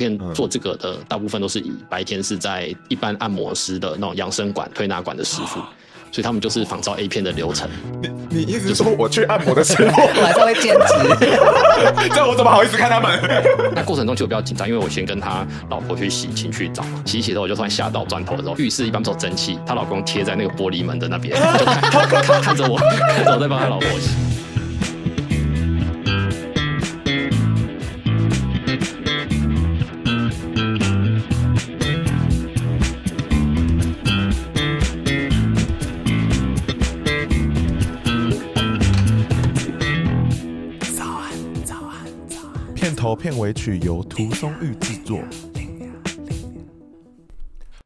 片做这个的大部分都是以白天是在一般按摩师的那种养生馆、推拿馆的师傅。所以他们就是仿照 A 片的流程。你你意思是说我去按摩的时候，晚上会兼职？这我怎么好意思看他们？那过程中就比较紧张，因为我先跟他老婆去洗情趣澡，洗一洗之后我就突然吓到，转头的时候，浴室一般不是有蒸汽，她老公贴在那个玻璃门的那边，就看看看着我，看着我在帮他老婆洗。片尾曲由涂松玉制作。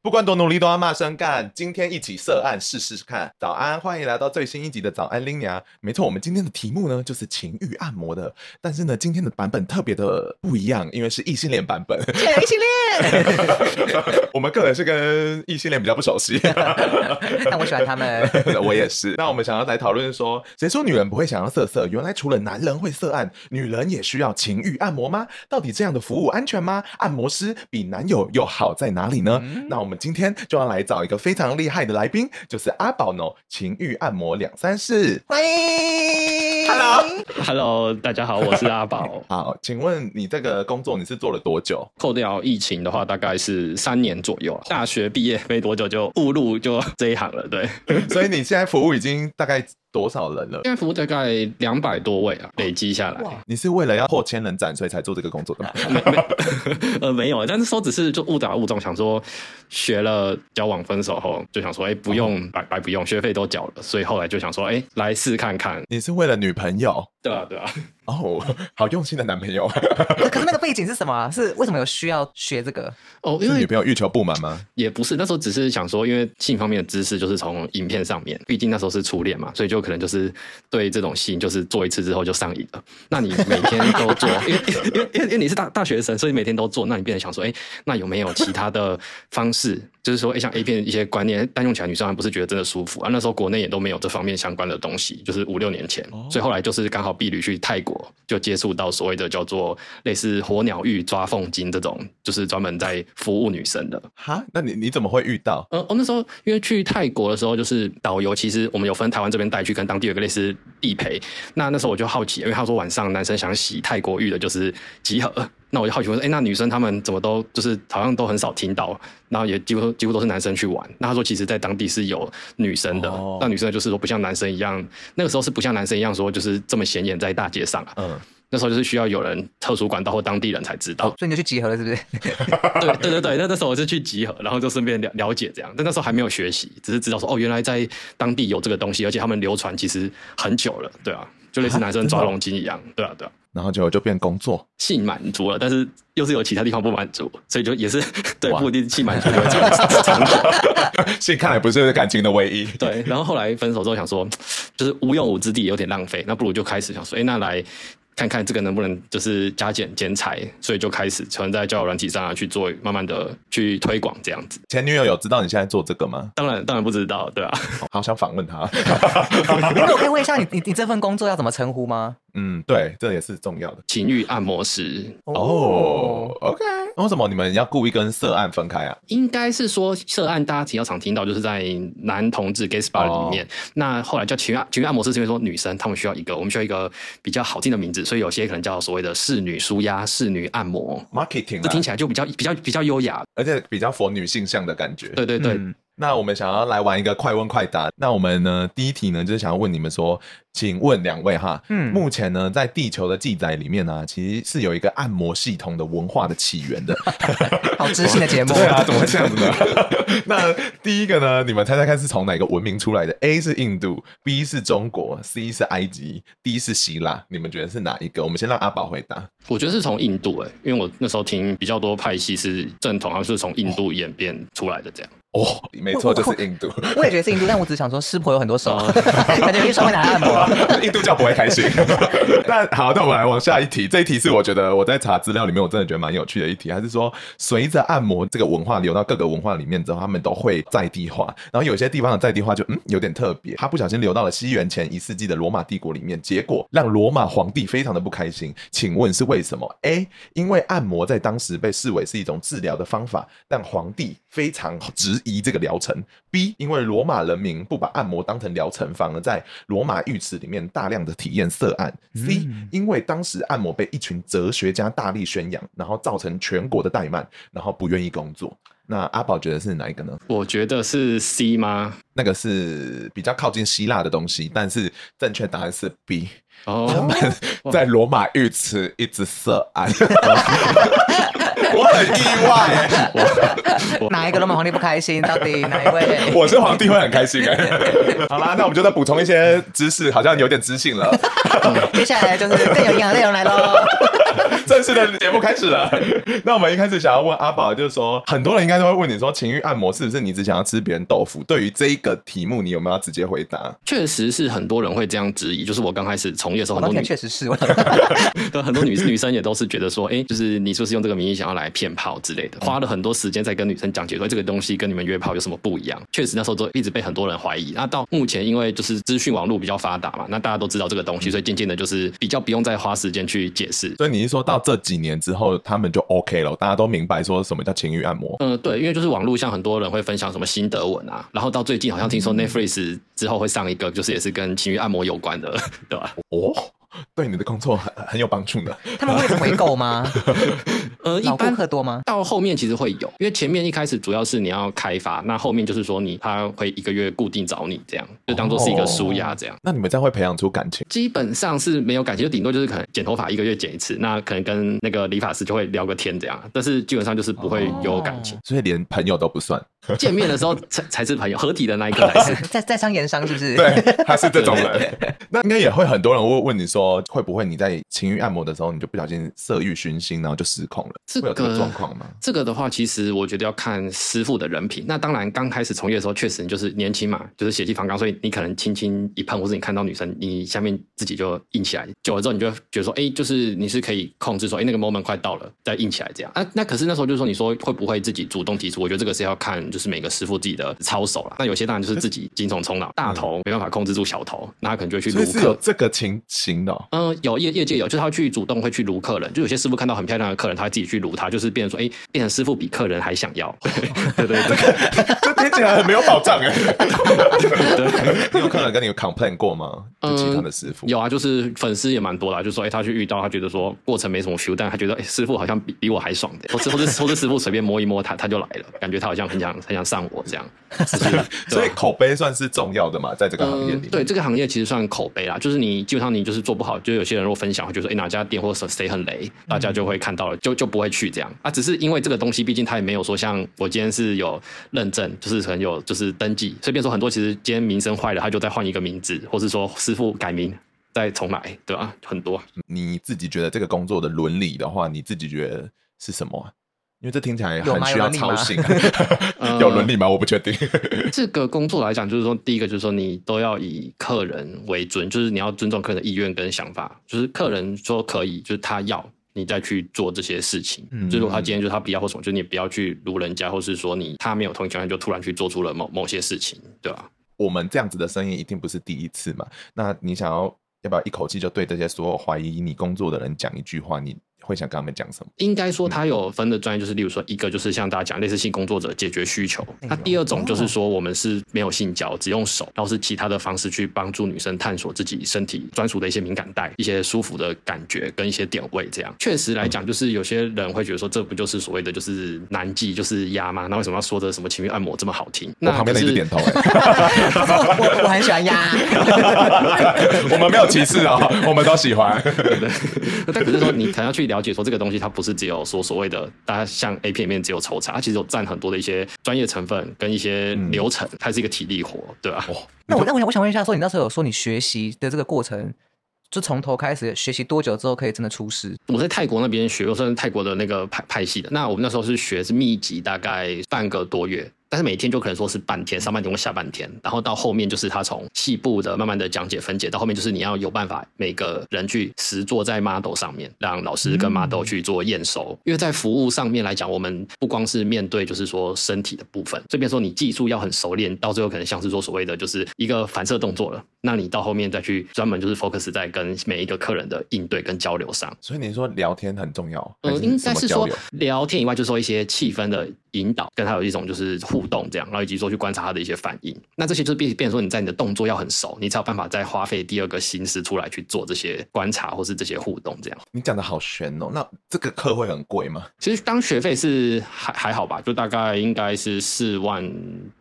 不管多努力，都要骂声干。今天一起色案试试看。早安，欢迎来到最新一集的早安拎娘。没错，我们今天的题目呢就是情欲按摩的，但是呢，今天的版本特别的不一样，因为是异性恋版本。异性恋，我们个人是跟异性恋比较不熟悉，但我喜欢他们。我也是。那我们想要来讨论说，谁说女人不会想要色色？原来除了男人会色案，女人也需要情欲按摩吗？到底这样的服务安全吗？按摩师比男友又好在哪里呢？嗯、那我们。今天就要来找一个非常厉害的来宾，就是阿宝呢，情欲按摩两三事，欢迎，Hello，Hello，大家好，我是阿宝。好，请问你这个工作你是做了多久？扣掉疫情的话，大概是三年左右。大学毕业没多久就误入就这一行了，对。所以你现在服务已经大概。多少人了？现在服务大概两百多位啊，累积下来。你是为了要破千人展，所以才做这个工作的吗？没 没，呃，没有，但是说只是就误打误撞，想说学了交往分手后，就想说，哎、欸，不用白白不用，学费都缴了，所以后来就想说，哎、欸，来试看看。你是为了女朋友？对啊，对啊。哦，oh, 好用心的男朋友。可是那个背景是什么？是为什么有需要学这个？哦，因为女朋友欲求不满吗？也不是，那时候只是想说，因为性方面的知识就是从影片上面，毕竟那时候是初恋嘛，所以就可能就是对这种性就是做一次之后就上瘾了。那你每天都做，因为因为因为因为你是大大学生，所以每天都做，那你变得想说，哎、欸，那有没有其他的方式？就是说，哎、欸，像 A 片一些观念，但用起来女生还不是觉得真的舒服啊？那时候国内也都没有这方面相关的东西，就是五六年前，所以后来就是刚好毕旅去泰国就接触。到所谓的叫做类似火鸟浴抓凤精这种，就是专门在服务女生的。哈，那你你怎么会遇到？呃，我那时候因为去泰国的时候，就是导游，其实我们有分台湾这边带去，跟当地有个类似地陪。那那时候我就好奇，因为他说晚上男生想洗泰国浴的，就是集合。那我就好奇问说，哎、欸，那女生他们怎么都就是好像都很少听到，然后也几乎几乎都是男生去玩。那他说，其实，在当地是有女生的，哦、那女生就是说不像男生一样，那个时候是不像男生一样说就是这么显眼在大街上啊。嗯。那时候就是需要有人特殊管道或当地人才知道，所以你就去集合了，是不是？对对对对，那那时候我是去集合，然后就顺便了了解这样，但那时候还没有学习，只是知道说哦，原来在当地有这个东西，而且他们流传其实很久了，对啊，就类似 男生抓龙筋一样，对啊对啊，然后就就变工作，性满足了，但是又是有其他地方不满足，所以就也是 对不一定性满足的长久，性看来不是感情的唯一，对，然后后来分手之后想说，就是无用武之地有点浪费，那不如就开始想说，哎，那来。看看这个能不能就是加减兼财，所以就开始存在交友软体上啊去做，慢慢的去推广这样子。前女友有知道你现在做这个吗？当然，当然不知道，对啊。好想访问他。那 我可以问一下你，你你这份工作要怎么称呼吗？嗯，对，这也是重要的。情欲按摩师。哦，OK。那为什么你们要故意跟涉案分开啊？应该是说涉案大家比较常听到，就是在男同志 gay spa 里面。哦、那后来叫情欲情欲按摩师，是因为说女生她们需要一个，我们需要一个比较好听的名字，所以有些可能叫所谓的侍女舒压、侍女按摩。Marketing，这听起来就比较比较比较优雅，而且比较符合女性向的感觉。对对对。嗯那我们想要来玩一个快问快答。那我们呢，第一题呢，就是想要问你们说，请问两位哈，嗯，目前呢，在地球的记载里面呢，其实是有一个按摩系统的文化的起源的。好知性的节目。对啊，怎么会这样子呢？那第一个呢，你们猜猜看是从哪个文明出来的？A 是印度，B 是中国，C 是埃及，D 是希腊。你们觉得是哪一个？我们先让阿宝回答。我觉得是从印度诶、欸，因为我那时候听比较多派系是正统，好像是从印度演变出来的这样。哦，没错，就是印度。我也觉得是印度，但我只想说，湿婆有很多手，感觉比稍微难按摩。印度教不会开心。但好，那我们来往下一题。这一题是我觉得我在查资料里面，我真的觉得蛮有趣的一题。还是说，随着按摩这个文化流到各个文化里面之后，他们都会在地化。然后有些地方的在地化就嗯有点特别，他不小心流到了西元前一世纪的罗马帝国里面，结果让罗马皇帝非常的不开心。请问是为什么？A，因为按摩在当时被视为是一种治疗的方法，但皇帝非常质疑这个疗程。B，因为罗马人民不把按摩当成疗程，反而在罗马浴池里面大量的体验色案。C，因为当时按摩被一群哲学家大力宣扬，然后造成全国的怠慢，然后不愿意工作。那阿宝觉得是哪一个呢？我觉得是 C 吗？那个是比较靠近希腊的东西，但是正确答案是 B。哦，他们在罗马浴池一直色按，我很意外。哪一个罗马皇帝不开心？到底哪一位？我是皇帝会很开心哎。好啦，那我们就再补充一些知识，好像有点知性了。接下来就是更有营养的内容来喽。正式的节目开始了。那我们一开始想要问阿宝，就是说，很多人应该都会问你说，情欲按摩是不是你只想要吃别人豆腐？对于这一个题目，你有没有要直接回答？确实是很多人会这样质疑。就是我刚开始从业的时候，很多女确实是，对很多女女生也都是觉得说，哎、欸，就是你是不是用这个名义想要来骗炮之类的？花了很多时间在跟女生讲解说这个东西跟你们约炮有什么不一样。确实那时候都一直被很多人怀疑。那到目前，因为就是资讯网络比较发达嘛，那大家都知道这个东西，所以渐渐的就是比较不用再花时间去解释。所以你是说到这几年之后，他们就 OK 了，大家都明白说什么叫情欲按摩？嗯，对，因为就是网络像很多人会分享什么心得文啊，然后到最近好像听说 Netflix 之后会上一个，就是也是跟情欲按摩有关的，对吧？哦。对你的工作很很有帮助的。他们会回购吗？呃，一般顾客多吗？到后面其实会有，因为前面一开始主要是你要开发，那后面就是说你他会一个月固定找你这样，就当做是一个舒压这样。那你们这样会培养出感情？基本上是没有感情，就顶多就是可能剪头发一个月剪一次，那可能跟那个理发师就会聊个天这样，但是基本上就是不会有感情，所以连朋友都不算。见面的时候才才是朋友，合体的那一刻才是。在在商言商是不是？对，他是这种人。那应该也会很多人会问你说，会不会你在情欲按摩的时候，你就不小心色欲熏心，然后就失控了？这个、会有这个状况吗？这个的话，其实我觉得要看师傅的人品。那当然，刚开始从业的时候，确实你就是年轻嘛，就是血气方刚，所以你可能轻轻一碰，或是你看到女生，你下面自己就硬起来。久了之后，你就觉得说，哎，就是你是可以控制说，哎，那个 moment 快到了，再硬起来这样。啊，那可是那时候就是说，你说会不会自己主动提出？我觉得这个是要看，就是每个师傅自己。的操守了，那有些当然就是自己精虫冲脑，大头没办法控制住小头，那他可能就会去撸客。有这个情形的、哦，嗯，有业业界有，就是他去主动会去撸客人，就有些师傅看到很漂亮的客人，他会自己去撸他，就是变成说，哎，变成师傅比客人还想要，对对对，这听起来很没有保障哎。你有客人跟你有 complain 过吗？就其他的师傅、嗯、有啊，就是粉丝也蛮多的，就说，哎，他去遇到，他觉得说过程没什么 feel，但他觉得，哎，师傅好像比比我还爽的，或是或是或是师傅随便摸一摸他，他就来了，感觉他好像很想很想上我这样。所以口碑算是重要的嘛，在这个行业里。对，这个行业其实算口碑啦，就是你基本上你就是做不好，就有些人如果分享，会觉得说，哎，哪家店或者谁很雷，大家就会看到了，就就不会去这样啊。只是因为这个东西，毕竟他也没有说像我今天是有认证，就是很有就是登记，所以变说很多其实今天名声坏了，他就再换一个名字，或是说师傅改名再重来，对吧？很多。你自己觉得这个工作的伦理的话，你自己觉得是什么？因为这听起来很需要操心，有伦理吗？我不确定。这个工作来讲，就是说，第一个就是说，你都要以客人为准，就是你要尊重客人的意愿跟想法。就是客人说可以，就是他要你再去做这些事情。嗯，就是如果他今天就是他不要或什么，就是你不要去撸人家，或是说你他没有同意条件就突然去做出了某某些事情，对吧？我们这样子的生意一定不是第一次嘛。那你想要要不要一口气就对这些所有怀疑你工作的人讲一句话？你？会想跟他们讲什么？应该说，他有分的专业，就是例如说，一个就是像大家讲类似性工作者解决需求。那第二种就是说，我们是没有性交，只用手，然后是其他的方式去帮助女生探索自己身体专属的一些敏感带、一些舒服的感觉跟一些点位。这样确实来讲，就是有些人会觉得说，这不就是所谓的就是男妓就是压吗？那为什么要说的什么情欲按摩这么好听？那旁边的一个点头、欸，我我很喜欢压。我们没有歧视啊、哦，我们都喜欢。对 对，但只是说你可能要去了解说这个东西，它不是只有说所谓的大家像 A 片里面只有抽查，它其实有占很多的一些专业成分跟一些流程，它是一个体力活，对吧？哦、那我那我想我想问一下，说你那时候有说你学习的这个过程，就从头开始学习多久之后可以真的出师？我在泰国那边学，我是泰国的那个派派系的。那我们那时候是学是密集，大概半个多月。但是每天就可能说是半天，上半天或下半天，然后到后面就是他从细部的慢慢的讲解分解，到后面就是你要有办法每个人去实做在 model 上面，让老师跟 model 去做验收。嗯、因为在服务上面来讲，我们不光是面对就是说身体的部分，这边说你技术要很熟练，到最后可能像是说所谓的就是一个反射动作了，那你到后面再去专门就是 focus 在跟每一个客人的应对跟交流上。所以你说聊天很重要，呃，应该是说聊天以外，就是说一些气氛的引导，跟他有一种就是互动这样，然后以及说去观察他的一些反应。那这些就是变变成说你在你的动作要很熟，你才有办法再花费第二个心思出来去做这些观察或是这些互动这样。你讲的好悬哦，那这个课会很贵吗？其实当学费是还还好吧，就大概应该是四万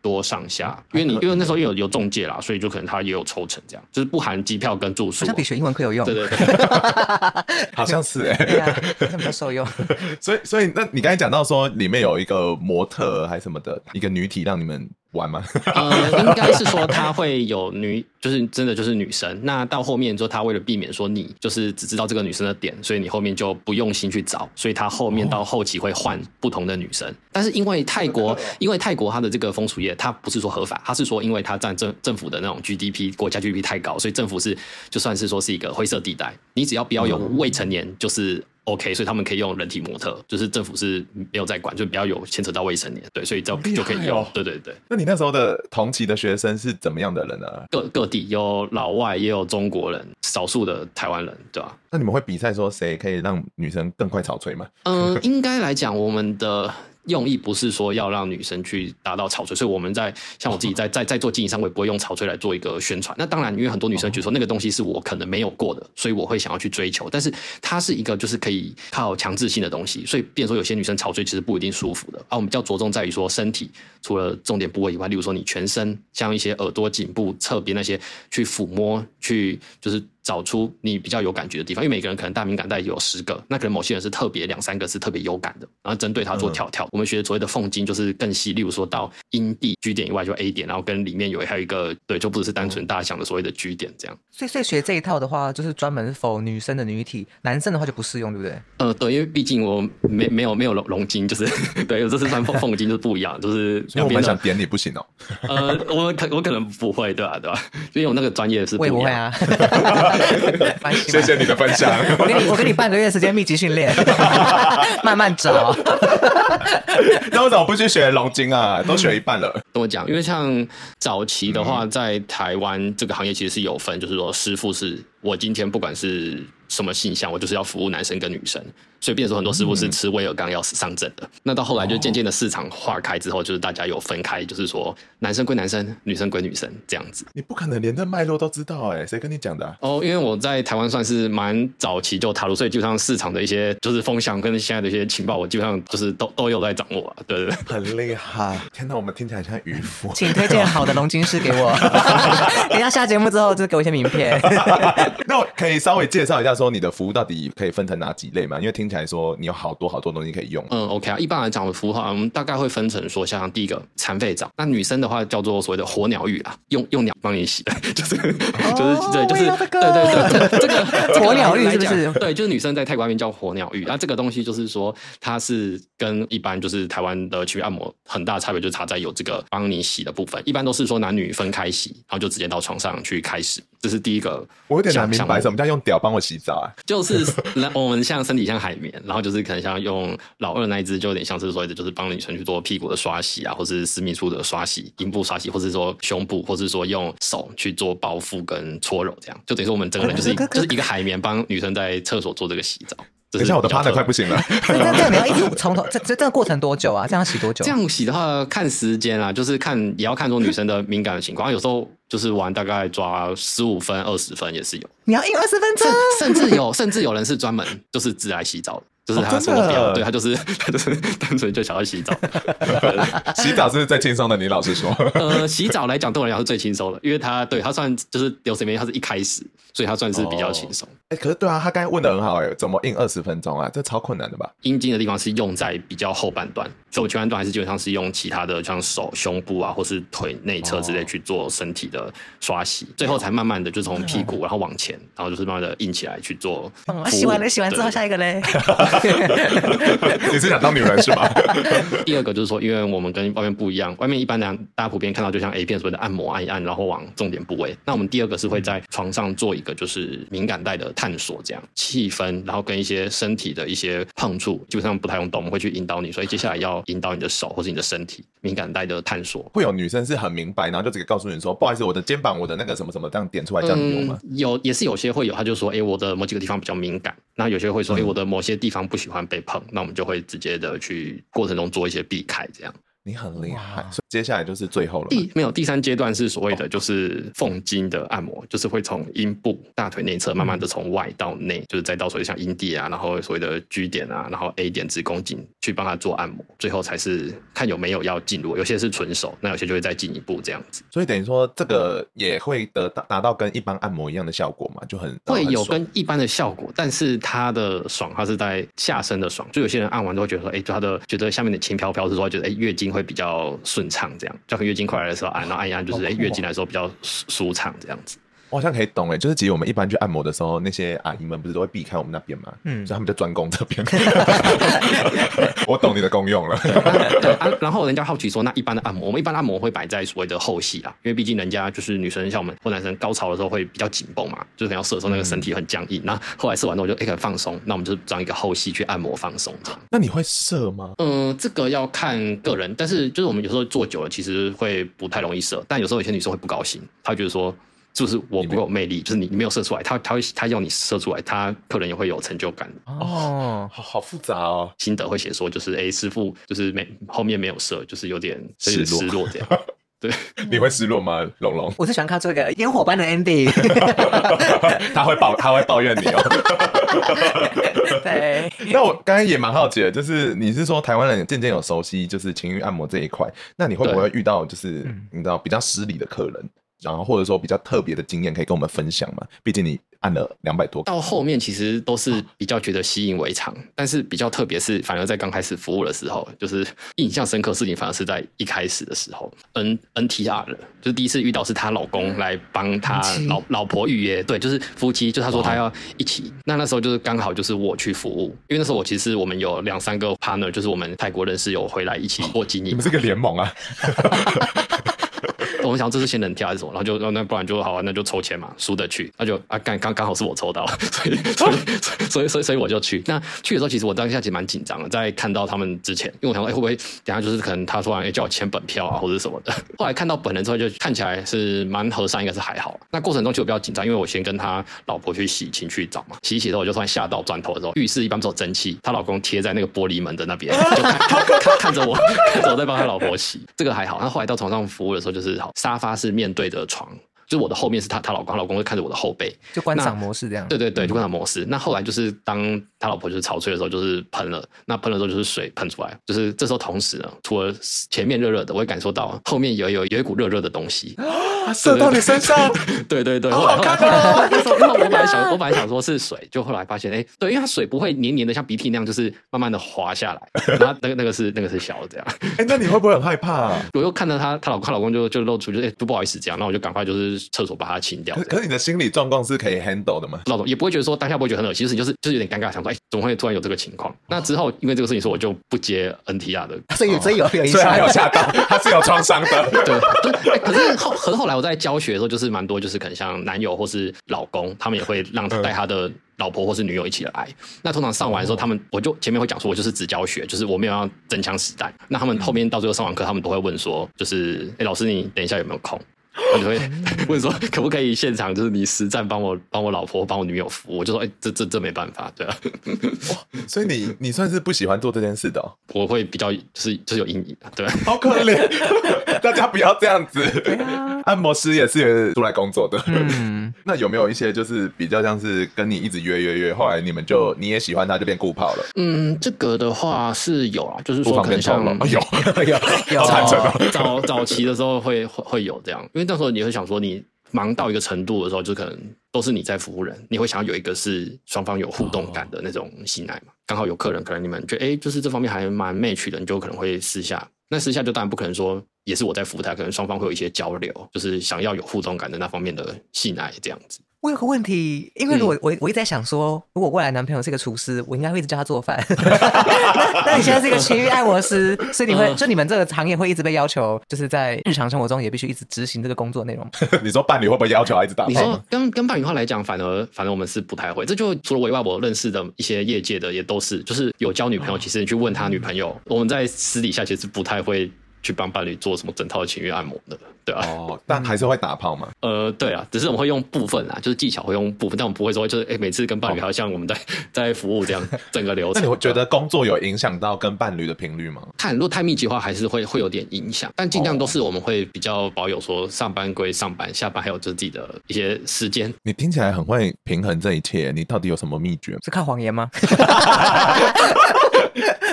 多上下，因为你因为那时候有有中介啦，所以就可能他也有抽成这样，就是不含机票跟住宿，好像比学英文课有用。对对对，好像是哎、欸，对啊，比较受用。所以所以那你刚才讲到说里面有一个模特还是什么的一个女体让你们。玩吗？呃，应该是说他会有女，就是真的就是女生。那到后面之后，他为了避免说你就是只知道这个女生的点，所以你后面就不用心去找，所以他后面到后期会换不同的女生。哦、但是因为泰国，因为泰国它的这个风俗业，它不是说合法，它是说因为它占政政府的那种 GDP 国家 GDP 太高，所以政府是就算是说是一个灰色地带，你只要不要有未成年，就是。OK，所以他们可以用人体模特，就是政府是没有在管，就不要有牵扯到未成年，对，所以就就可以用，对对对。那你那时候的同期的学生是怎么样的人呢？各各地有老外，也有中国人，少数的台湾人，对吧？那你们会比赛说谁可以让女生更快草吹吗？嗯，应该来讲，我们的。用意不是说要让女生去达到草吹，所以我们在像我自己在 在在做经营上，我也不会用草吹来做一个宣传。那当然，因为很多女生觉得说那个东西是我可能没有过的，所以我会想要去追求。但是它是一个就是可以靠强制性的东西，所以变成说有些女生草吹其实不一定舒服的。而我们比较着重在于说身体除了重点部位以外，例如说你全身，像一些耳朵、颈部、侧边那些去抚摸，去就是。找出你比较有感觉的地方，因为每个人可能大敏感带有十个，那可能某些人是特别两三个是特别有感的，然后针对他做调调。嗯、我们学所谓的凤经就是更细，例如说到阴蒂 G 点以外就 A 点，然后跟里面有还有一个对，就不只是单纯大家想的所谓的 G 点这样。所以所以学这一套的话，就是专门 for 女生的女体，男生的话就不适用，对不对？呃，对，因为毕竟我没没有没有龙龙筋，就是 对，有这是算凤凤经就不一样，就是两边想点你不行哦。呃，我可我可能不会，对吧、啊？对吧、啊？因为我那个专业是不一样。我也不会啊。谢谢你的分享。我给你，我给你半个月时间密集训练，慢慢找。那我怎么不去学龙筋啊？都学一半了。跟我讲，因为像早期的话，在台湾这个行业其实是有分，就是说师傅是我今天不管是。什么性向，我就是要服务男生跟女生，所以变成说很多师傅是吃威尔刚要上阵的。嗯、那到后来就渐渐的市场化开之后，就是大家有分开，就是说男生归男生，女生归女生这样子。你不可能连这脉络都知道哎、欸，谁跟你讲的、啊？哦，因为我在台湾算是蛮早期就踏入，所以基本上市场的一些就是风向跟现在的一些情报，我基本上就是都都有在掌握啊。对对对，很厉害。天哪，我们听起来像渔夫。请推荐好的龙筋师给我。等一下下节目之后就给我一些名片。那我可以稍微介绍一下说。你的服务到底可以分成哪几类吗？因为听起来说你有好多好多东西可以用。嗯，OK 啊。一般来讲的服务的话，我们大概会分成说，像第一个残废澡，那女生的话叫做所谓的火鸟浴啊，用用鸟帮你洗，就是、哦、就是对，就是对对对，这个火鸟浴是不是？对，就是女生在泰国那边叫火鸟浴。那这个东西就是说，它是跟一般就是台湾的区域按摩很大差别，就差在有这个帮你洗的部分。一般都是说男女分开洗，然后就直接到床上去开始。这是第一个。我有点难明白什么叫用屌帮我洗澡啊。就是 我们像身体像海绵，然后就是可能像用老二那一只，就有点像是所谓的，就是帮女生去做屁股的刷洗啊，或是私密处的刷洗、阴部刷洗，或是说胸部，或是说用手去做包覆跟搓揉，这样就等于说我们整个人就是就是一个海绵，帮女生在厕所做这个洗澡。等一下，我的 partner 快不行了。这样你要一直从头，这这这个过程多久啊？这样洗多久？这样洗的话，看时间啊，就是看也要看说女生的敏感的情况，有时候。就是玩大概抓十五分、二十分也是有。你要印二十分钟，甚至有，甚至有人是专门就是自来洗澡的。就是他说的，哦、对他就是 他就是单纯就想要洗澡，洗澡是最轻松的。你老实说，呃，洗澡来讲对我来讲是最轻松的，因为他对他算就是流水面，他是一开始，所以他算是比较轻松。哎、哦欸，可是对啊，他刚才问的很好哎，怎么硬二十分钟啊？这超困难的吧？阴茎的地方是用在比较后半段，所以前半段还是基本上是用其他的，像手、胸部啊，或是腿内侧之类去做身体的刷洗，哦、最后才慢慢的就从屁股然后往前，然后就是慢慢的硬起来去做。嗯、洗完了，洗完之后下一个嘞。你是想当女人是吧？第二个就是说，因为我们跟外面不一样，外面一般的大家普遍看到就像 A 片所谓的按摩按一按，然后往重点部位。那我们第二个是会在床上做一个就是敏感带的探索，这样气氛，然后跟一些身体的一些碰触，基本上不太用动，我们会去引导你。所以接下来要引导你的手或是你的身体敏感带的探索。会有女生是很明白，然后就直接告诉你说，不好意思，我的肩膀，我的那个什么什么这样点出来这样有吗？嗯、有，也是有些会有，他就说，哎、欸，我的某几个地方比较敏感。那有些会说，哎、欸，我的某些地方不喜欢被碰，那我们就会直接的去过程中做一些避开，这样。你很厉害，接下来就是最后了。第没有第三阶段是所谓的就是缝经的按摩，就是会从阴部大腿内侧慢慢的从外到内，就是再到所谓像阴蒂啊，然后所谓的 G 点啊，然后 A 点子宫颈去帮他做按摩，最后才是看有没有要进入，有些是纯手，那有些就会再进一步这样子。所以等于说这个也会得到达到跟一般按摩一样的效果嘛，就很会有跟一般的效果，但是它的爽，它是在下身的爽，就有些人按完都会觉得说，哎，就他的觉得下面的轻飘飘，是说觉得哎月经会比较顺畅，这样就和月经快来的时候按，然后按一按，就是哎月经来的时候比较舒舒畅这样子。我好像可以懂哎，就是其实我们一般去按摩的时候，那些阿姨们不是都会避开我们那边嘛，嗯，所以他们就专攻这边。我懂你的功用了。对啊，然后人家好奇说，那一般的按摩，我们一般按摩会摆在所谓的后戏啊，因为毕竟人家就是女生像我们或男生高潮的时候会比较紧绷嘛，就是可能要射的时候那个身体很僵硬。那、嗯、后，后来射完之后就哎很放松，那我们就装一个后戏去按摩放松这样。那你会射吗？嗯，这个要看个人，但是就是我们有时候做久了，其实会不太容易射。但有时候有些女生会不高兴，她觉得说。就是我不够有魅力，就是你你没有射出来，他他会他要你射出来，他可能也会有成就感哦，好好复杂哦。心得会写说，就是哎，师傅就是没后面没有射，就是有点失落失落这样。对，你会失落吗，龙龙？我是喜欢看这个烟火般的 ending。他会抱他会抱怨你哦。对。那我刚刚也蛮好奇的，就是你是说台湾人渐渐有熟悉就是情欲按摩这一块，那你会不会遇到就是你知道比较失礼的客人？然后或者说比较特别的经验可以跟我们分享吗？毕竟你按了两百多，到后面其实都是比较觉得习以为常，但是比较特别是反而在刚开始服务的时候，就是印象深刻的事情反而是在一开始的时候，N N T R 了，就是第一次遇到是她老公来帮她老老婆预约，对，就是夫妻，就他说他要一起，那那时候就是刚好就是我去服务，因为那时候我其实我们有两三个 partner，就是我们泰国人是有回来一起过经营，你们是个联盟啊。我们想这是仙人跳还是什么，然后就那不然就好啊，那就抽签嘛，输的去，那就啊刚刚刚好是我抽到，所以所以所以所以所以我就去。那去的时候，其实我当下其实蛮紧张的，在看到他们之前，因为我想说，哎、欸、会不会等下就是可能他突然哎叫我签本票啊或者什么的。后来看到本人之后，就看起来是蛮和善，应该是还好。那过程中其实我比较紧张，因为我先跟他老婆去洗情趣澡嘛，洗一洗之后我就突然吓到，转头的时候，浴室一般都有蒸汽，她老公贴在那个玻璃门的那边，就看 看看着我，看着我在帮他老婆洗，这个还好。那后来到床上服务的时候，就是好沙发是面对着床。就是我的后面是她，她老公，她老公会看着我的后背，就观赏模式这样。对对对，就观赏模式。嗯、那后来就是当他老婆就是潮吹的时候，就是喷了，那喷了之后就是水喷出来，就是这时候同时呢，除了前面热热的，我也感受到后面有有有一股热热的东西，啊，射到你身上。对对对，好好看啊！那时候因为我本来想，我本来想说是水，就后来发现，哎、欸，对，因为它水不会黏黏的，像鼻涕那样，就是慢慢的滑下来。然后那个那个是那个是小的这样。哎、欸，那你会不会很害怕、啊？我又看到他，她老公，她老公就就露出，就哎，都、欸、不好意思这样，那我就赶快就是厕所把它清掉。可是你的心理状况是可以 handle 的吗？老总也不会觉得说当下不会觉得很恶心，其实就是就是有点尴尬，想说哎，怎么会突然有这个情况？那之后因为这个事情，说我就不接 NTR 的，所以所以有有所以还有吓到，他是有创伤的。对，对，可是后可是后来我在教学的时候，就是蛮多就是可能像男友或是老公，他们也会让他带他的老婆或是女友一起来。那通常上完的时候，他们我就前面会讲说，我就是只教学，就是我没有要真枪实弹。那他们后面到最后上完课，他们都会问说，就是哎，老师你等一下有没有空？我就会 问说，可不可以现场就是你实战帮我帮我老婆帮我女友服务？我就说，哎、欸，这这这没办法，对啊。哇，所以你你算是不喜欢做这件事的、哦？我会比较就是就是有阴影的，对。好可怜，大家不要这样子。按摩师也是出来工作的。嗯，那有没有一些就是比较像是跟你一直约约约，后来你们就你也喜欢他，就变固炮了？嗯，这个的话是有啊，就是说可能像有有有早早早期的时候会会会有这样，因为那时候你会想说，你忙到一个程度的时候，就可能都是你在服务人，你会想要有一个是双方有互动感的那种性爱嘛。刚好有客人，可能你们觉得哎，就是这方面还蛮 match 的，你就可能会私下。那私下就当然不可能说，也是我在服务他，可能双方会有一些交流，就是想要有互动感的那方面的性爱这样子。我有个问题，因为如果我、嗯、我一直在想说，如果未来男朋友是一个厨师，我应该会一直叫他做饭。那那你现在是一个情欲按摩师，所以你会、呃、就你们这个行业会一直被要求，就是在日常生活中也必须一直执行这个工作内容。你说伴侣会不会要求他一直打？你说跟跟伴侣话来讲，反而反而我们是不太会。这就除了我以外，我认识的一些业界的也都是，就是有交女朋友，其实你去问他女朋友，嗯、我们在私底下其实不太会。去帮伴侣做什么整套的情欲按摩的，对啊，哦，但还是会打炮吗？呃，对啊，只是我们会用部分啊，就是技巧会用部分，但我们不会说就是哎、欸，每次跟伴侣还要像我们在、哦、在服务这样整个流程。那你会觉得工作有影响到跟伴侣的频率吗？看，如果太密集的话，还是会会有点影响，但尽量都是我们会比较保有说上班归上班，下班还有就是自己的一些时间。你听起来很会平衡这一切，你到底有什么秘诀？是看谎言吗？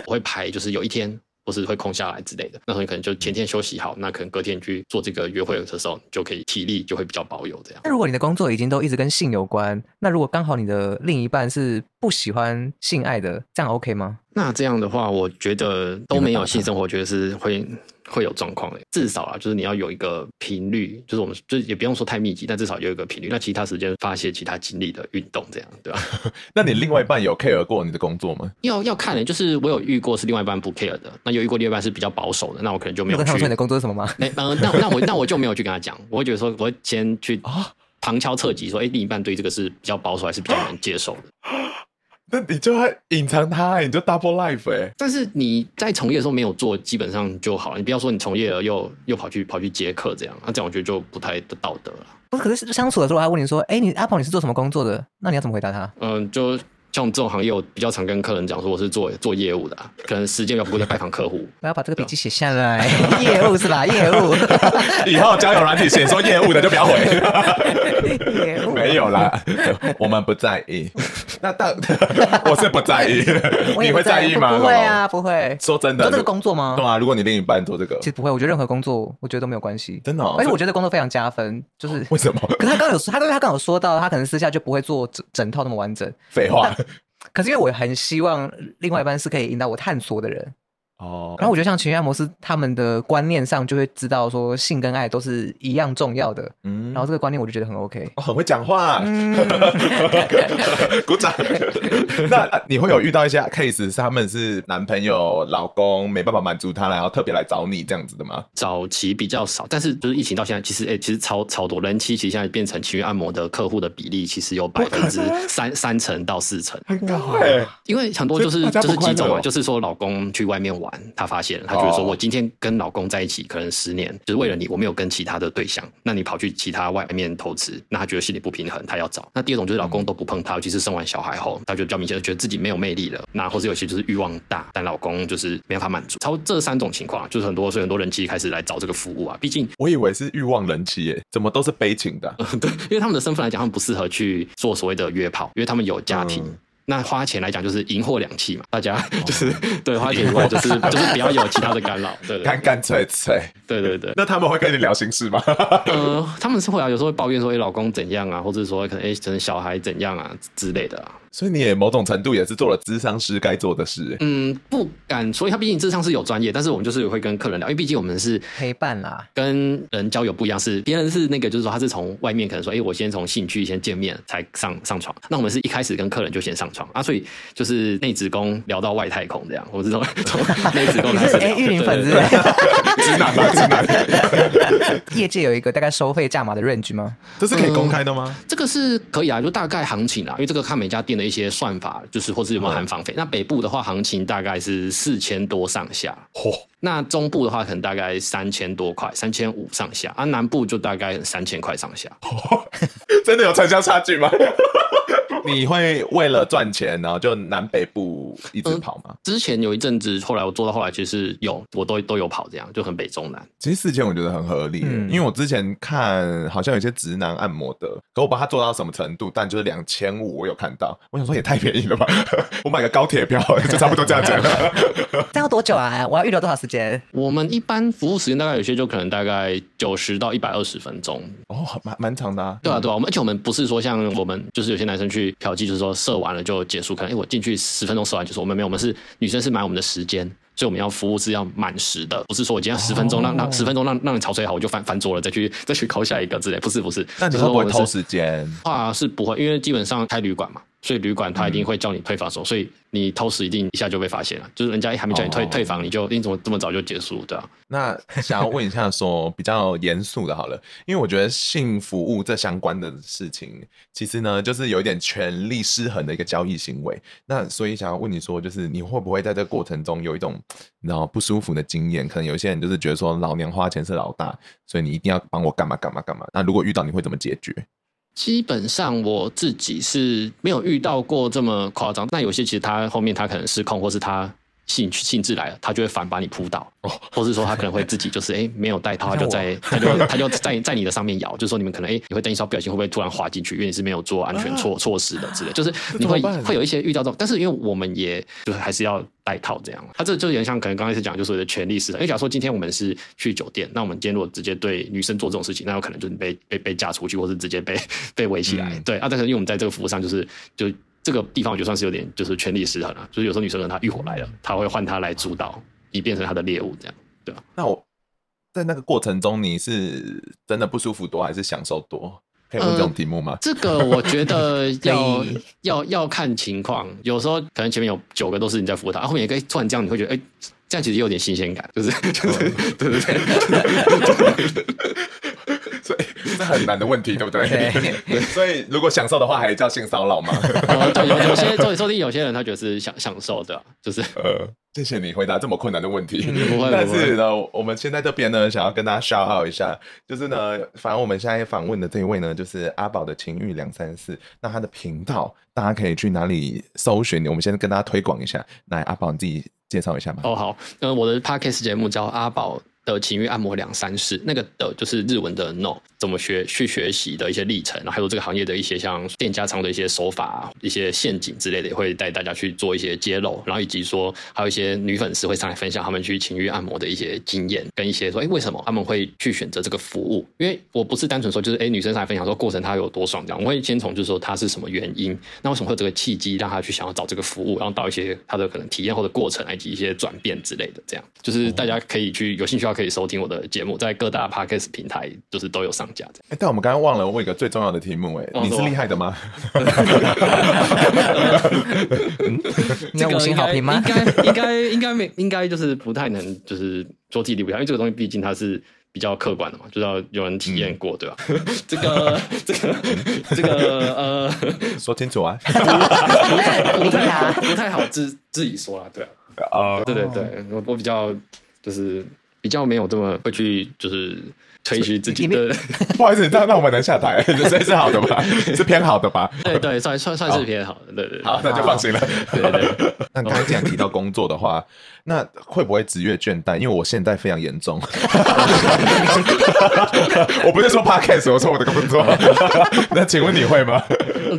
我会排，就是有一天。或是会空下来之类的，那时候你可能就前天休息好，那可能隔天去做这个约会的时候，你就可以体力就会比较保有这样。那如果你的工作已经都一直跟性有关，那如果刚好你的另一半是不喜欢性爱的，这样 OK 吗？那这样的话，我觉得都没有性生活，我觉得是会。会有状况的，至少啊，就是你要有一个频率，就是我们就也不用说太密集，但至少有一个频率。那其他时间发泄其他精力的运动，这样对吧？那你另外一半有 care 过你的工作吗？要要看的，就是我有遇过是另外一半不 care 的，那有遇过另外一半是比较保守的，那我可能就没有去。跟他说你的工作是什么吗？那 嗯，那那我那我就没有去跟他讲，我会觉得说，我先去旁敲侧击说，哎，另一半对这个是比较保守还是比较能接受的。那你就会隐藏他，你就 double life 哎。但是你在从业的时候没有做，基本上就好了。你不要说你从业了又又跑去跑去接客这样，那这样我觉得就不太的道德了。不是，可是相处的时候他问你说，哎，你阿鹏你是做什么工作的？那你要怎么回答他？嗯，就。像我们这种行业，我比较常跟客人讲说，我是做做业务的，啊，可能时间要不够再拜访客户。我要把这个笔记写下来，业务是吧？业务，以后交友软体写说业务的就不要回。业务没有啦，我们不在意。那到我是不在意，你会在意吗？不会啊，不会。说真的，做这个工作吗？对啊，如果你另一半做这个，其实不会。我觉得任何工作，我觉得都没有关系。真的，哦，而且我觉得工作非常加分，就是为什么？可是他刚有他刚他刚有说到，他可能私下就不会做整整套那么完整。废话。可是因为我很希望另外一半是可以引导我探索的人。哦，然后我觉得像情绪按摩师，他们的观念上就会知道说性跟爱都是一样重要的。嗯，然后这个观念我就觉得很 OK。哦，很会讲话，嗯、鼓掌。那你会有遇到一些 case 是他们是男朋友、老公没办法满足他，然后特别来找你这样子的吗？早期比较少，但是就是疫情到现在，其实哎、欸，其实超超多人气，其实现在变成情绪按摩的客户的比例，其实有百分之三三成到四成，很高哎。因为很多就是就是几种啊，就是说老公去外面玩。他发现了，他觉得说，我今天跟老公在一起可能十年，就是为了你，我没有跟其他的对象。那你跑去其他外面投资，那他觉得心里不平衡，他要找。那第二种就是老公都不碰他，尤其是生完小孩后，他就比较明显的觉得自己没有魅力了。那或者有些就是欲望大，但老公就是没办法满足。超这三种情况，就是很多所以很多人其实开始来找这个服务啊。毕竟我以为是欲望人妻耶，怎么都是悲情的？对，因为他们的身份来讲，他们不适合去做所谓的约炮，因为他们有家庭。嗯那花钱来讲就是赢货两期嘛，大家 就是、哦、对花钱以外就是就是不要有其他的干扰，对，对，干干脆脆，对对对。那他们会跟你聊心事吗？呃，他们是会啊，有时候会抱怨说，哎，老公怎样啊，或者说可能哎，可能小孩怎样啊之类的啊。所以你也某种程度也是做了咨商师该做的事。嗯，不敢，所以他毕竟咨商是有专业，但是我们就是会跟客人聊，因为毕竟我们是陪伴啦，跟人交友不一样，是别人是那个，就是说他是从外面可能说，哎，我先从兴趣先见面才上上床，那我们是一开始跟客人就先上床啊，所以就是内子宫聊到外太空这样，我是从从内子宫开始。哎，玉林粉丝，直男吗？直男。业界有一个大概收费价码的 range 吗？这是可以公开的吗？嗯，这个是可以啊，就大概行情啊，因为这个看每家店的一些算法，就是或是有没有含房费。那北部的话，行情大概是四千多上下。嚯！那中部的话，可能大概三千多块，三千五上下。啊，南部就大概三千块上下。真的有城乡差距吗？你会为了赚钱，然后就南北部一直跑吗？嗯、之前有一阵子，后来我做到后来，其实有我都都有跑，这样就很北中南。其实四千我觉得很合理，嗯、因为我之前看好像有些直男按摩的，可我把它做到什么程度？但就是两千五，我有看到，我想说也太便宜了吧！我买个高铁票就差不多 这样子。这要多久啊？我要预留多少时间？我们一般服务时间大概有些就可能大概九十到一百二十分钟哦，蛮蛮长的啊。对啊，对啊，我们而且我们不是说像我们就是有些男生去。嫖妓就是说射完了就结束，可能哎、欸、我进去十分钟射完就说我们没有，我们是女生是买我们的时间，所以我们要服务是要满时的，不是说我今天十分钟让让十分钟让让你潮水好，我就翻翻桌了，再去再去抠下一个之类，不是不是。那你会不会偷时间？话，是不会，因为基本上开旅馆嘛。所以旅馆他一定会叫你退房手，嗯、所以你偷食一定一下就被发现了。就是人家还没叫你退、哦、退房，你就你怎么这么早就结束？对啊。那想要问一下，说比较严肃的，好了，因为我觉得性服务这相关的事情，其实呢，就是有一点权力失衡的一个交易行为。那所以想要问你说，就是你会不会在这个过程中有一种你知道不舒服的经验？可能有些人就是觉得说，老娘花钱是老大，所以你一定要帮我干嘛干嘛干嘛。那如果遇到，你会怎么解决？基本上我自己是没有遇到过这么夸张，但有些其实他后面他可能失控，或是他兴趣兴致来了，他就会反把你扑倒，哦，或是说他可能会自己就是哎、欸、没有带套，他就在他就他就在在你的上面咬，就是说你们可能哎、欸、你会担心说不小心会不会突然滑进去，因为你是没有做安全措措施的之类，就是你会会有一些遇到这种，但是因为我们也就是还是要。带套这样，他这就有点像可能刚开始讲，就是的权利是，因为假如说今天我们是去酒店，那我们今天如果直接对女生做这种事情，那有可能就是被被被嫁出去，或是直接被被围起来。嗯、对啊，但是因为我们在这个服务上，就是就这个地方，我觉得算是有点就是权力失衡了。就是有时候女生可能她欲火来了，她会换她来主导，以变成她的猎物这样，对吧？那我在那个过程中，你是真的不舒服多，还是享受多？可以问这种题目吗？呃、这个我觉得 要要要看情况，有时候可能前面有九个都是你在服务他，后面也可以突然这样，你会觉得哎、欸，这样其实有点新鲜感，就是就是对对对。所以这很难的问题，对不 对？对。所以如果享受的话，还叫性骚扰吗？呃，对，有有些说说不定有些人他觉得是享享受的，就是呃。谢谢你回答这么困难的问题。嗯、但是呢，我们现在这边呢，想要跟大家 shout out 一下，就是呢，反正我们现在访问的这一位呢，就是阿宝的情欲两三四。那他的频道，大家可以去哪里搜寻？我们先跟大家推广一下。来，阿宝你自己介绍一下吧。哦，好，呃，我的 podcast 节目叫阿宝的情欲按摩两三事，那个的就是日文的 no。怎么学去学习的一些历程，还有这个行业的一些像店家常用的一些手法、一些陷阱之类的，也会带大家去做一些揭露。然后以及说，还有一些女粉丝会上来分享他们去情欲按摩的一些经验，跟一些说，哎，为什么他们会去选择这个服务？因为我不是单纯说就是哎，女生上来分享说过程她有多爽这样，我会先从就是说她是什么原因，那为什么会有这个契机让她去想要找这个服务，然后到一些她的可能体验后的过程，以及一些转变之类的，这样就是大家可以去有兴趣的话可以收听我的节目，在各大 podcast 平台就是都有上架这样。哎，但我们刚。刚忘了问一个最重要的题目，哎，你是厉害的吗？你要五星好评吗？应该应该应该没应该就是不太能就是说自己厉害，因为这个东西毕竟它是比较客观的嘛，就是要有人体验过，对吧？这个 这个这个呃，说清楚啊，不太不太不太好自自己说啊，对啊，啊，对对对，我我比较就是比较没有这么会去就是。吹嘘自己的，不好意思，那那我们能下台，这是好的吧？是偏好的吧？对对，算算算是偏好的，对对。好，那就放心了。对对对。那刚才既然提到工作的话，那会不会职业倦怠？因为我现在非常严重。我不是说 podcast，我说我的工作。那请问你会吗？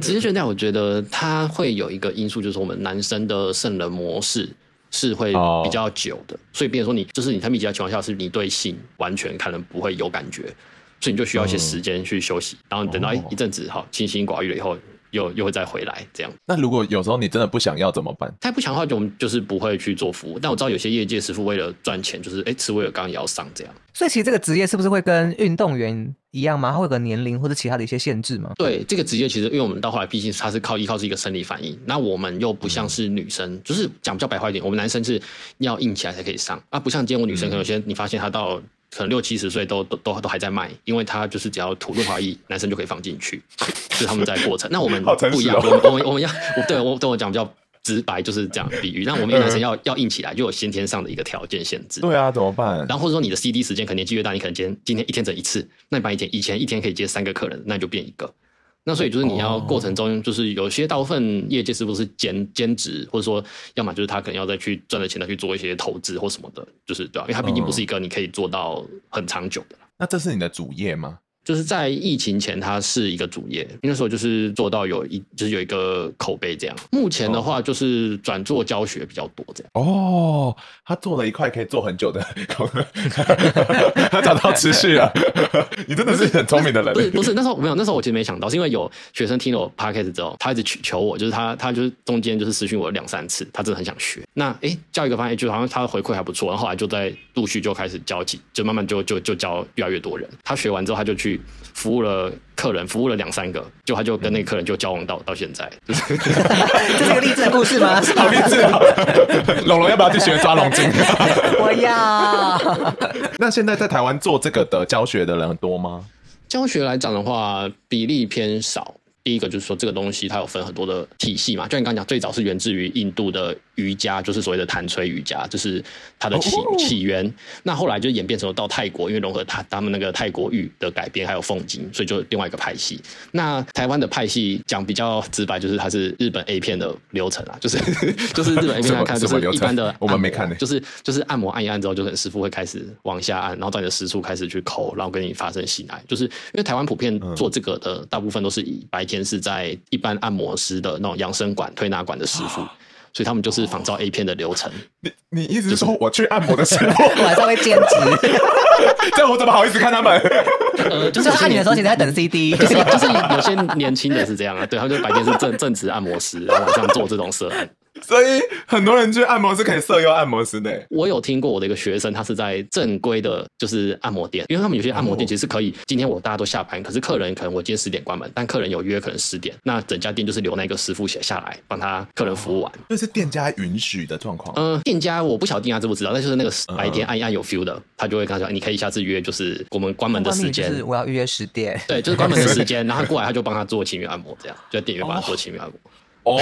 职业倦怠，我觉得它会有一个因素，就是我们男生的圣人模式。是会比较久的，oh. 所以变成说你就是你太密集的情况下，是你对性完全可能不会有感觉，所以你就需要一些时间去休息，嗯、然后等到一阵子哈清心寡欲了以后，又又会再回来这样。那如果有时候你真的不想要怎么办？太不想的话，就我们就是不会去做服务。但我知道有些业界师傅为了赚钱，就是哎，吃威尔刚也要上这样。所以其实这个职业是不是会跟运动员一样吗？它会有个年龄或者其他的一些限制吗？对，这个职业其实因为我们到后来毕竟它是靠依靠是一个生理反应，那我们又不像是女生，嗯、就是讲比较白话一点，我们男生是要硬起来才可以上啊，不像今天我女生可能有些你发现她到可能六七十岁都都都都还在卖，因为他就是只要吐润滑液，男生就可以放进去，是他们在过程。那我们不一样，哦、我们我们我们要对我对我讲比较。直白就是这样比喻，那我们男生要要硬起来，就有先天上的一个条件限制。对啊，怎么办？然后或者说你的 CD 时间可能年纪越大，你可能今天今天一天整一次，那你把以前以前一天可以接三个客人，那你就变一个。那所以就是你要过程中，就是有些大部分业界是不是兼兼职，或者说要么就是他可能要再去赚了钱再去做一些投资或什么的，就是对吧、啊？因为他毕竟不是一个你可以做到很长久的。那这是你的主业吗？就是在疫情前，它是一个主业，那时候就是做到有一就是有一个口碑这样。目前的话，就是转做教学比较多这样。哦，他做了一块可以做很久的，他找到持续了。你真的是很聪明的人。不是不是，那时候没有，那时候我其实没想到，是因为有学生听了我 podcast 之后，他一直求求我，就是他他就是中间就是私讯我两三次，他真的很想学。那哎、欸，教一个发现，就好像他的回馈还不错，然后后来就在陆续就开始教起，就慢慢就就就教越来越多人。他学完之后，他就去。服务了客人，服务了两三个，就他就跟那个客人就交往到到现在，这是个励志的故事吗？好励志啊！龙龙要不要去学抓龙筋？我要。那现在在台湾做这个的教学的人多吗？教学来讲的话，比例偏少。第一个就是说，这个东西它有分很多的体系嘛，就你刚刚讲，最早是源自于印度的。瑜伽就是所谓的弹吹瑜伽，就是它的起起源。那后来就演变成了到泰国，因为融合他他们那个泰国语的改编，还有凤经，所以就另外一个派系。那台湾的派系讲比较直白，就是它是日本 A 片的流程啊，就 是就是日本 A 片来看，就是一般的我们没看的，就是就是按摩按一按之后，就很师傅会开始往下按，然后到你的私处开始去抠，然后跟你发生性爱。就是因为台湾普遍做这个的大部分都是以白天是在一般按摩师的那种养生馆、推拿馆的师傅。所以他们就是仿照 A 片的流程。你你意思是说我去按摩的时候，晚上会兼职？这我怎么好意思看他们？呃，就是按你的时候，其实在等 CD。就是就是有些年轻的是这样啊，对，他们就白天是正正职按摩师，然后晚上做这种涉案。所以很多人去按摩是可以色诱按摩师的。我有听过我的一个学生，他是在正规的，就是按摩店，因为他们有些按摩店其实是可以，今天我大家都下班，可是客人可能我今天十点关门，但客人有约，可能十点，那整家店就是留那个师傅写下来，帮他客人服务完。这是店家允许的状况。嗯，店家我不晓得店家知不知道，但就是那个白天按一按有 feel 的，他就会跟他说，你可以下次约，就是我们关门的时间，是我要预约十点，对，就是关门的时间，然后他过来他就帮他做情侣按摩，这样就在店员帮他做情侣按摩。哦哦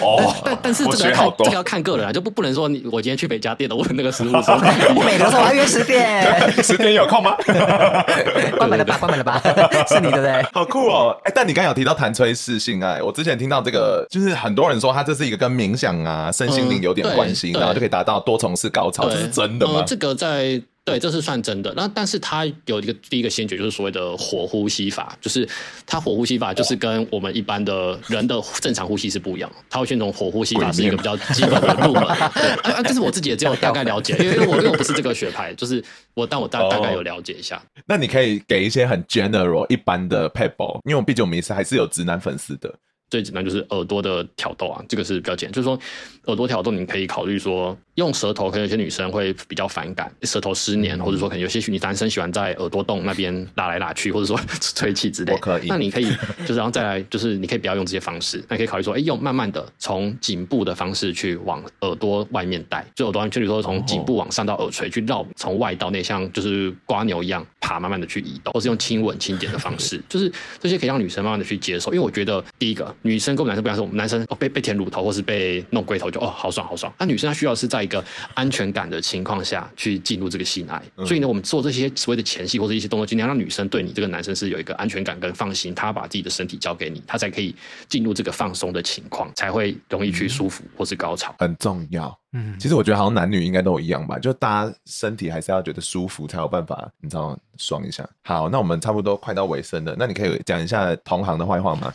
哦，但但是这个要看这个要看个人啊，就不不能说你我今天去北家店的问那个师傅 说，我每个说我要约十点，十点有空吗？关门了吧，关门了吧，是你对不对？好酷哦！哎，但你刚有提到弹吹式性爱，我之前听到这个，就是很多人说他这是一个跟冥想啊、身心灵有点关系，然后就可以达到多重次高潮，这是真的吗？这个在。对，这是算真的。那但是它有一个第一个先决，就是所谓的火呼吸法，就是它火呼吸法就是跟我们一般的人的正常呼吸是不一样。它会先从火呼吸法是一个比较基本的入门。对，啊，这是我自己也只有大概了解，因为我因为我不是这个学派，就是我但我大大概有了解一下。那你可以给一些很 general 一般的 pebble，因为我毕竟我们也是还是有直男粉丝的。最简单就是耳朵的挑逗啊，这个是比较简单。就是说耳朵挑逗，你可以考虑说用舌头，可能有些女生会比较反感舌头湿黏，或者说可能有些女男生喜欢在耳朵洞那边拉来拉去，或者说 吹气之类。可以。那你可以就是然后再来，就是你可以不要用这些方式，那你可以考虑说，哎，用慢慢的从颈部的方式去往耳朵外面带，就耳朵就比如说从颈部往上到耳垂去绕，从外到内，像就是刮牛一样爬，慢慢的去移动，或是用亲吻轻点的方式，就是这些可以让女生慢慢的去接受。因为我觉得第一个。女生跟我们男生不一样，是我们男生哦被被舔乳头或是被弄龟头就哦好爽好爽，那女生她需要是在一个安全感的情况下去进入这个性爱，嗯、所以呢，我们做这些所谓的前戏或者一些动作，尽量让女生对你这个男生是有一个安全感跟放心，她把自己的身体交给你，她才可以进入这个放松的情况，才会容易去舒服或是高潮，很重要。嗯，其实我觉得好像男女应该都一样吧，就大家身体还是要觉得舒服才有办法，你知道爽一下。好，那我们差不多快到尾声了，那你可以讲一下同行的坏话吗？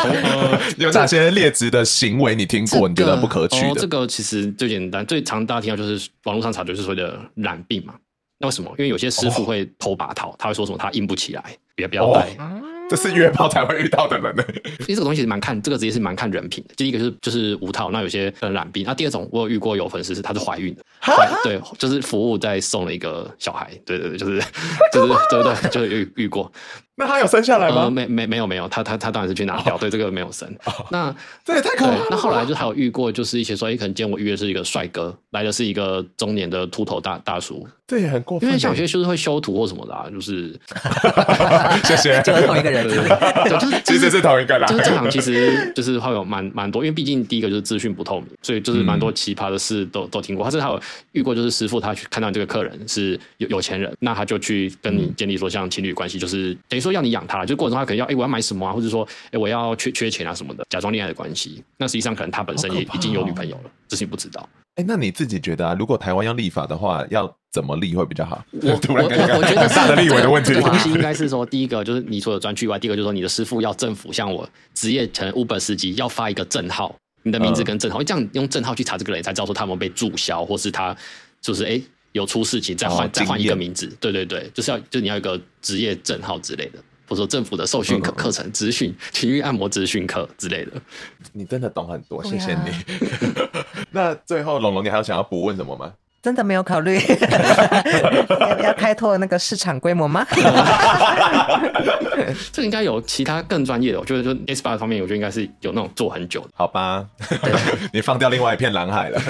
有哪些劣质的行为你听过？你觉得不可取的？哦，这个其实最简单、最常大家听到就是网络上查，就是所谓的染病嘛。那为什么？因为有些师傅会偷把套，他会说什么他硬不起来，别不要戴。这是约炮才会遇到的人呢。其实这个东西蛮看，这个职业是蛮看人品的。第一个是就是无套，那有些人染病。那第二种，我有遇过有粉丝是她是怀孕的，对，就是服务在送了一个小孩，对对对，就是 就是对对对，就是遇遇过。那他有生下来吗？呃、没没没有没有，他他他当然是去拿掉，哦、对这个没有生。哦、那这也太可怕了。那后来就还有遇过，就是一些说，哎，可能今天我预约是一个帅哥，来的是一个中年的秃头大大叔，这也很过分。因为小学就是会修图或什么的、啊，就是 谢谢，就是同一个人，对，就是其实是同一个啦。就是这行其实就是会有蛮蛮多，因为毕竟第一个就是资讯不透明，所以就是蛮多奇葩的事都、嗯、都听过。他是还有遇过，就是师傅他去看到这个客人是有有钱人，那他就去跟你建立说像情侣关系，就是等于说要你养他，就过。他可能要哎、欸，我要买什么啊？或者说哎、欸，我要缺缺钱啊什么的，假装恋爱的关系。那实际上可能他本身也已经有女朋友了，这是你不知道。哎、欸，那你自己觉得啊？如果台湾要立法的话，要怎么立会比较好？我突然我我觉得大的立委的问题应该是说，第一个就是你除了专区以外，第二个就是说你的师傅要政府像我职业可能 Uber 司机要发一个证号，你的名字跟证号，这样用证号去查这个人，才知道说他们被注销，或是他就是哎、欸、有出事情再换、哦、再换一个名字。对对对，就是要就你要有一个职业证号之类的。或者说政府的受训课课程、资讯、情欲按摩资讯课之类的，你真的懂很多，谢谢你。那最后，龙龙，你还有想要补问什么吗？真的没有考虑 要要开拓那个市场规模吗？这应该有其他更专业的，我觉得就 S 八方面，我觉得应该是有那种做很久的。好吧，你放掉另外一片蓝海了。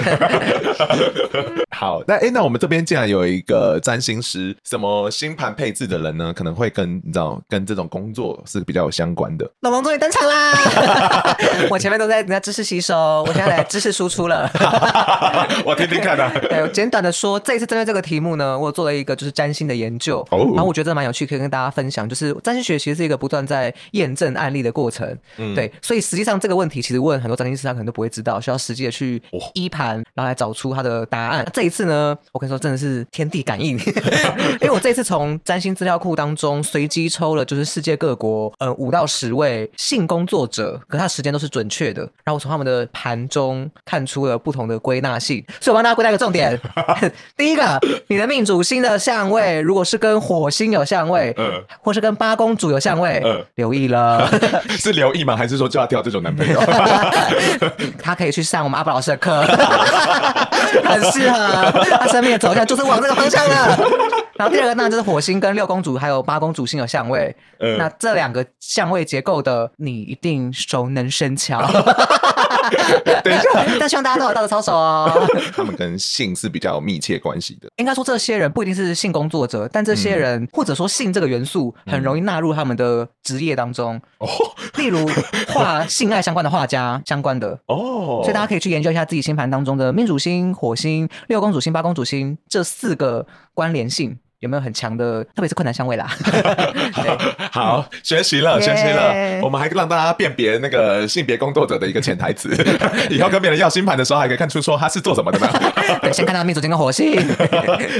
好，那哎、欸，那我们这边既然有一个占星师，什么星盘配置的人呢？可能会跟你知道，跟这种工作是比较有相关的。老王终于登场啦！我前面都在人家知识吸收，我现在来知识输出了。我听听看啊。对，简短的说，这一次针对这个题目呢，我做了一个就是占星的研究，哦、然后我觉得蛮有趣，可以跟大家分享。就是占星学其实是一个不断在验证案例的过程，嗯，对，所以实际上这个问题其实问很多占星师他可能都不会知道，需要实际的去一盘，然后来找出他的答案。这一次呢，我跟你说真的是天地感应，因为我这一次从占星资料库当中随机抽了，就是世界各国呃五到十位性工作者，可他时间都是准确的，然后我从他们的盘中看出了不同的归纳性，所以我帮大家归纳一个重点。第一个，你的命主星的相位，如果是跟火星有相位，嗯，或是跟八公主有相位，嗯，留意了，是留意吗？还是说就要挑这种男朋友？他可以去上我们阿布老师的课，很适合他生命的走向就是往这个方向了。然后第二个，那就是火星跟六公主还有八公主星有相位，嗯，那这两个相位结构的你一定熟能生巧。等一下，但希望大家都有道德操守哦。他们跟性是比较有密切关系的。应该说，这些人不一定是性工作者，但这些人、嗯、或者说性这个元素很容易纳入他们的职业当中。哦、嗯，例如画性爱相关的画家相关的哦，所以大家可以去研究一下自己星盘当中的命主星、火星、六公主星、八公主星这四个关联性。有没有很强的，特别是困难相位啦？好，学习了，学习了。我们还让大家辨别那个性别工作者的一个潜台词，以后跟别人要星盘的时候，还可以看出说他是做什么的呢？对，先看到命主金跟火星。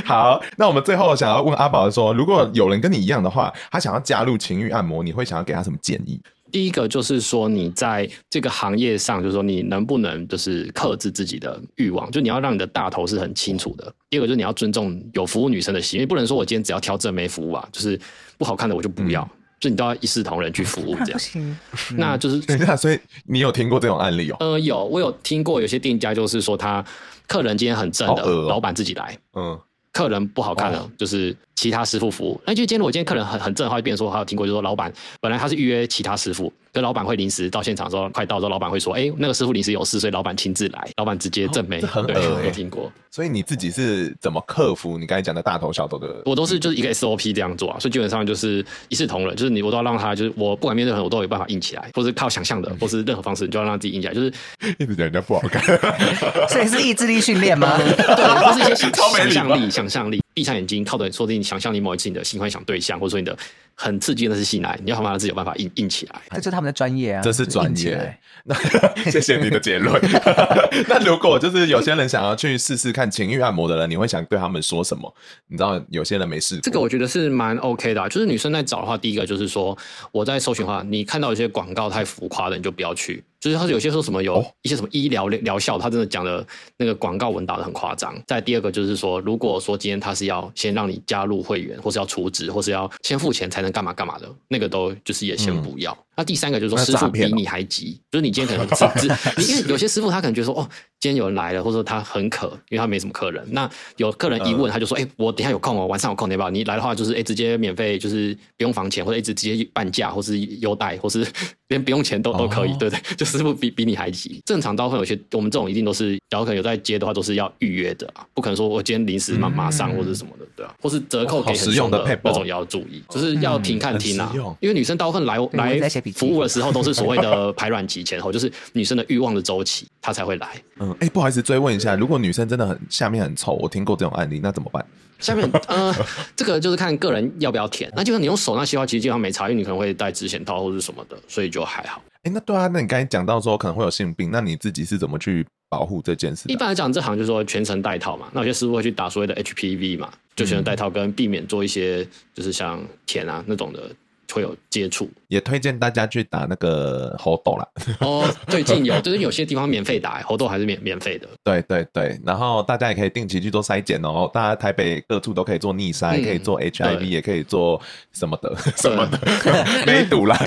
好，那我们最后想要问阿宝说，如果有人跟你一样的话，他想要加入情欲按摩，你会想要给他什么建议？第一个就是说，你在这个行业上，就是说你能不能就是克制自己的欲望，就你要让你的大头是很清楚的。第二个就是你要尊重有服务女生的心，因为不能说我今天只要挑正妹服务啊，就是不好看的我就不要，嗯、就你都要一视同仁去服务这样。嗯、那就是等一下，所以你有听过这种案例哦？呃，有，我有听过有些店家就是说他客人今天很正的，哦、老板自己来，嗯，客人不好看的，哦、就是。其他师傅服务，那就今天如果今天客人很很正的话，就变成说，他有听过，就是说老板本来他是预约其他师傅，跟老板会临时到现场的时候，快到的时候，老板会说，哎、欸，那个师傅临时有事，所以老板亲自来，老板直接正妹，哦、很对，有听过。所以你自己是怎么克服你刚才讲的大头小头的？我都是就是一个 SOP 这样做啊，所以基本上就是一视同仁，就是你我都要让他，就是我不管面对任何人，我都有办法硬起来，或是靠想象的，或是任何方式，你就要让自己硬起来，就是 一直讲人家不好看，所以是意志力训练吗？对，或是一些想象力，想象力。闭上眼睛，靠着说不定你想象你某一次你的性幻想对象，或者说你的很刺激的是性爱，你要想办法自己有办法硬硬起来。这是他们的专业啊，这是专业。那 谢谢你的结论。那如果就是有些人想要去试试看情欲按摩的人，你会想对他们说什么？你知道有些人没试过，这个我觉得是蛮 OK 的啊。就是女生在找的话，第一个就是说我在搜寻的话，你看到有些广告太浮夸的，你就不要去。就是他有些说什么有一些什么医疗疗效，他真的讲的那个广告文打的很夸张。再第二个就是说，如果说今天他是要先让你加入会员，或是要储值，或是要先付钱才能干嘛干嘛的，那个都就是也先不要。嗯那第三个就是说，师傅比你还急，就是你今天可能只 只，因为有些师傅他可能觉得说，哦，今天有人来了，或者说他很渴，因为他没什么客人。那有客人一问，他就说，哎，我等下有空哦，晚上有空，对吧？你来的话，就是哎，直接免费，就是不用房钱，或者一直直接半价，或是优待，或是连不用钱都都可以，对不对？就师傅比比你还急。正常刀会有些，我们这种一定都是，然后可能有在接的话，都是要预约的啊，不可能说我今天临时马马上或者什么的，对啊，或是折扣给很凶的那种也要注意，就是要停看听啊，因为女生大部分来来服务的时候都是。所谓的 排卵期前后，就是女生的欲望的周期，她才会来。嗯，哎、欸，不好意思，追问一下，如果女生真的很下面很臭，我听过这种案例，那怎么办？下面，呃，这个就是看个人要不要舔。那就算你用手那些话，其实基本上没差，因为你可能会戴指险套或者什么的，所以就还好。哎、欸，那对啊，那你刚才讲到说可能会有性病，那你自己是怎么去保护这件事？一般来讲，这行就是说全程戴套嘛。那有些师傅会去打所谓的 HPV 嘛，就全程戴套，跟避免做一些就是像舔啊那种的。会有接触，也推荐大家去打那个猴痘啦。哦，最近有，就是有些地方免费打，猴痘还是免免费的。对对对，然后大家也可以定期去做筛检哦。大家台北各处都可以做逆筛，嗯、可以做 HIV，也可以做什么的 什么的，没毒啦。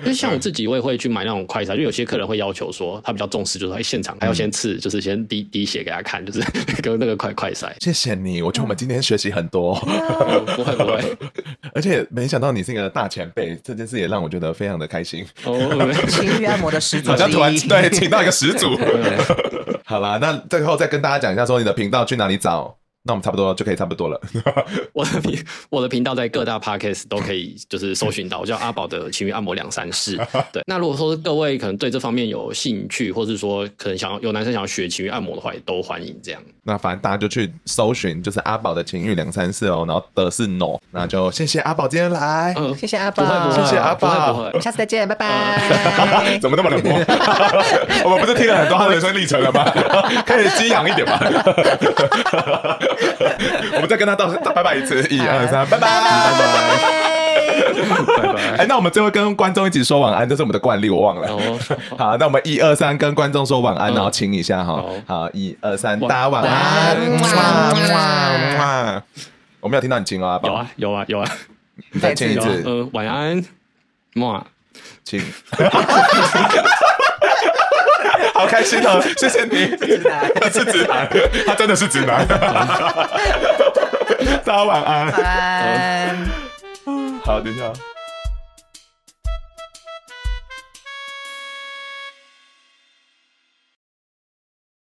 因为像我自己，我也会去买那种快筛，就有些客人会要求说，他比较重视，就是在现场还要先刺，就是先滴滴血给他看，就是跟那个快快筛。谢谢你，我觉得我们今天学习很多。不会不会，而且没想到你是一个大前辈，这件事也让我觉得非常的开心。哦，情欲按摩的始祖，好像突然对，请到一个始祖。好啦，那最后再跟大家讲一下，说你的频道去哪里找？那我们差不多就可以差不多了。我的频我的频道在各大 podcast 都可以就是搜寻到，我叫阿宝的情欲按摩两三式。对，那如果说各位可能对这方面有兴趣，或是说可能想要有男生想要学情欲按摩的话，也都欢迎这样。那反正大家就去搜寻，就是阿宝的情欲两三式哦，然后的是 no，那就谢谢阿宝今天来，嗯，谢谢阿宝，谢谢阿宝，我们下次再见，拜拜。怎么那么冷漠？我们不是听了很多他的人生历程了吗？可以激昂一点吗？我们再跟他道声拜拜一次，一二三，拜拜，拜拜，拜拜。哎，那我们最后跟观众一起说晚安，这是我们的惯例，我忘了。好，那我们一二三跟观众说晚安，然后亲一下哈。好，一二三，大家晚安。我没有听到你亲啊，有啊，有啊，有啊。你再亲一次。嗯，晚安，么亲。好开心哦！谢谢你，他是直男，他真的是直男。大家晚安，晚安。好，等一下。